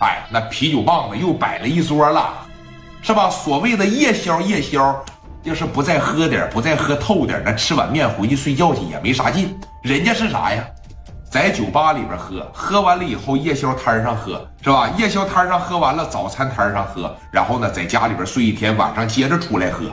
哎，那啤酒棒子又摆了一桌了，是吧？所谓的夜宵，夜宵，要是不再喝点，不再喝透点，那吃碗面回去睡觉去也没啥劲。人家是啥呀？在酒吧里边喝，喝完了以后夜宵摊上喝，是吧？夜宵摊上喝完了，早餐摊上喝，然后呢，在家里边睡一天，晚上接着出来喝。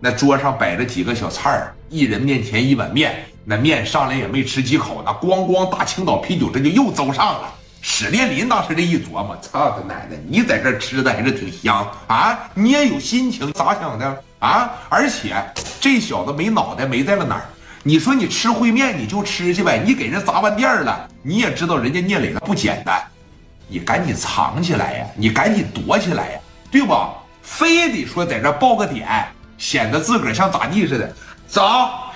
那桌上摆着几个小菜儿，一人面前一碗面，那面上来也没吃几口，那咣咣大青岛啤酒这就又走上了。史殿林当时这一琢磨，操他奶奶，你在这吃的还是挺香啊！你也有心情，咋想的啊？而且这小子没脑袋，没在了哪儿？你说你吃烩面你就吃去呗，你给人砸完店了，你也知道人家聂磊他不简单，你赶紧藏起来呀，你赶紧躲起来呀，对不？非得说在这报个点，显得自个儿像咋地似的。走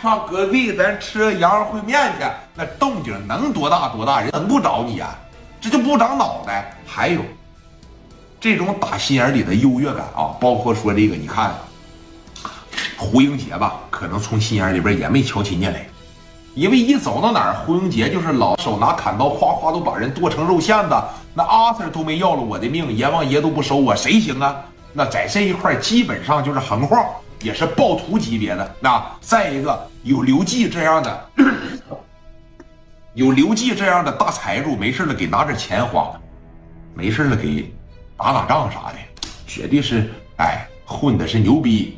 上隔壁咱吃羊肉烩面去，那动静能多大多大，人能不找你啊？这就不长脑袋。还有这种打心眼里的优越感啊，包括说这个，你看。胡英杰吧，可能从心眼里边也没瞧起聂磊，因为一走到哪儿，胡英杰就是老手拿砍刀，哗哗都把人剁成肉馅子。那阿 Sir 都没要了我的命，阎王爷都不收我，谁行啊？那在这一块基本上就是横晃，也是暴徒级别的。那再一个有刘季这样的，有刘季这样的大财主，没事了给拿点钱花，没事了给打打仗啥的，绝对是哎混的是牛逼。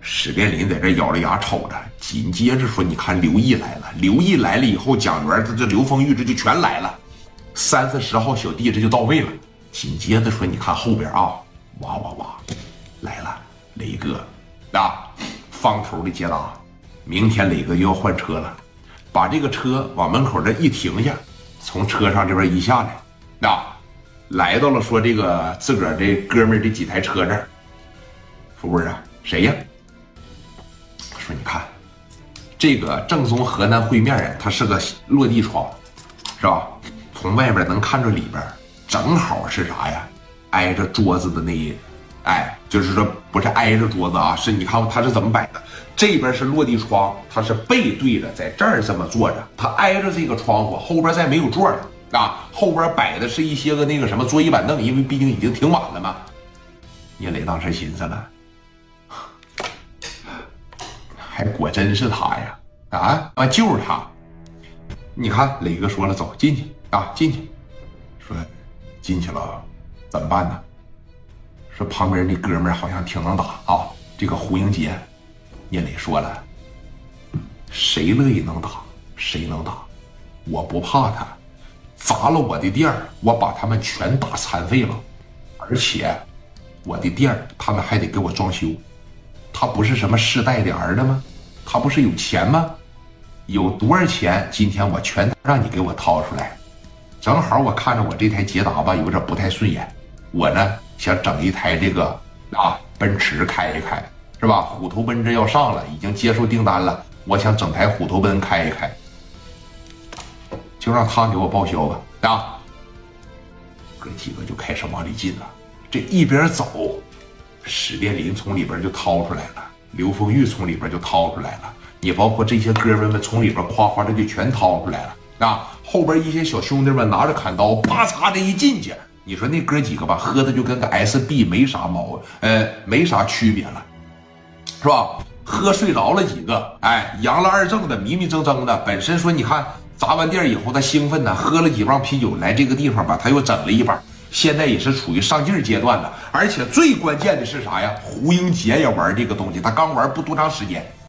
史殿林在这咬着牙瞅着，紧接着说：“你看刘毅来了，刘毅来了以后，蒋元这这刘丰玉这就全来了，三四十号小弟这就到位了。紧接着说：你看后边啊，哇哇哇，来了，磊哥啊，方头的捷达，明天磊哥又要换车了，把这个车往门口这一停下，从车上这边一下来，啊，来到了说这个自个儿这哥们儿这几台车这儿，说不是谁呀？”说你看，这个正宗河南烩面啊，它是个落地窗，是吧？从外边能看着里边，正好是啥呀？挨着桌子的那一，哎，就是说不是挨着桌子啊，是你看它是怎么摆的？这边是落地窗，它是背对着，在这儿这么坐着，它挨着这个窗户，后边再没有座了啊，后边摆的是一些个那个什么桌椅板凳，因为毕竟已经挺晚了嘛。聂磊当时寻思了。还果真是他呀！啊啊，就是他！你看，磊哥说了，走进去啊，进去。说进去了，怎么办呢？说旁边那哥们儿好像挺能打啊。这个胡英杰，聂磊说了，谁乐意能打谁能打，我不怕他。砸了我的店儿，我把他们全打残废了，而且我的店儿他们还得给我装修。他不是什么世代的儿子吗？他不是有钱吗？有多少钱？今天我全让你给我掏出来。正好我看着我这台捷达吧，有点不太顺眼。我呢想整一台这个啊奔驰开一开，是吧？虎头奔这要上了，已经接受订单了。我想整台虎头奔开一开，就让他给我报销吧。啊，哥几个就开始往里进了。这一边走。史殿林从里边就掏出来了，刘丰玉从里边就掏出来了，你包括这些哥们们从里边夸夸的就全掏出来了啊！后边一些小兄弟们拿着砍刀，啪嚓的一进去，你说那哥几个吧，喝的就跟个 SB 没啥毛，呃，没啥区别了，是吧？喝睡着了几个，哎，阳了二正的，迷迷瞪瞪的。本身说你看砸完店以后他兴奋呢，喝了几棒啤酒，来这个地方吧，他又整了一把。现在也是处于上劲阶段了，而且最关键的是啥呀？胡英杰也玩这个东西，他刚玩不多长时间。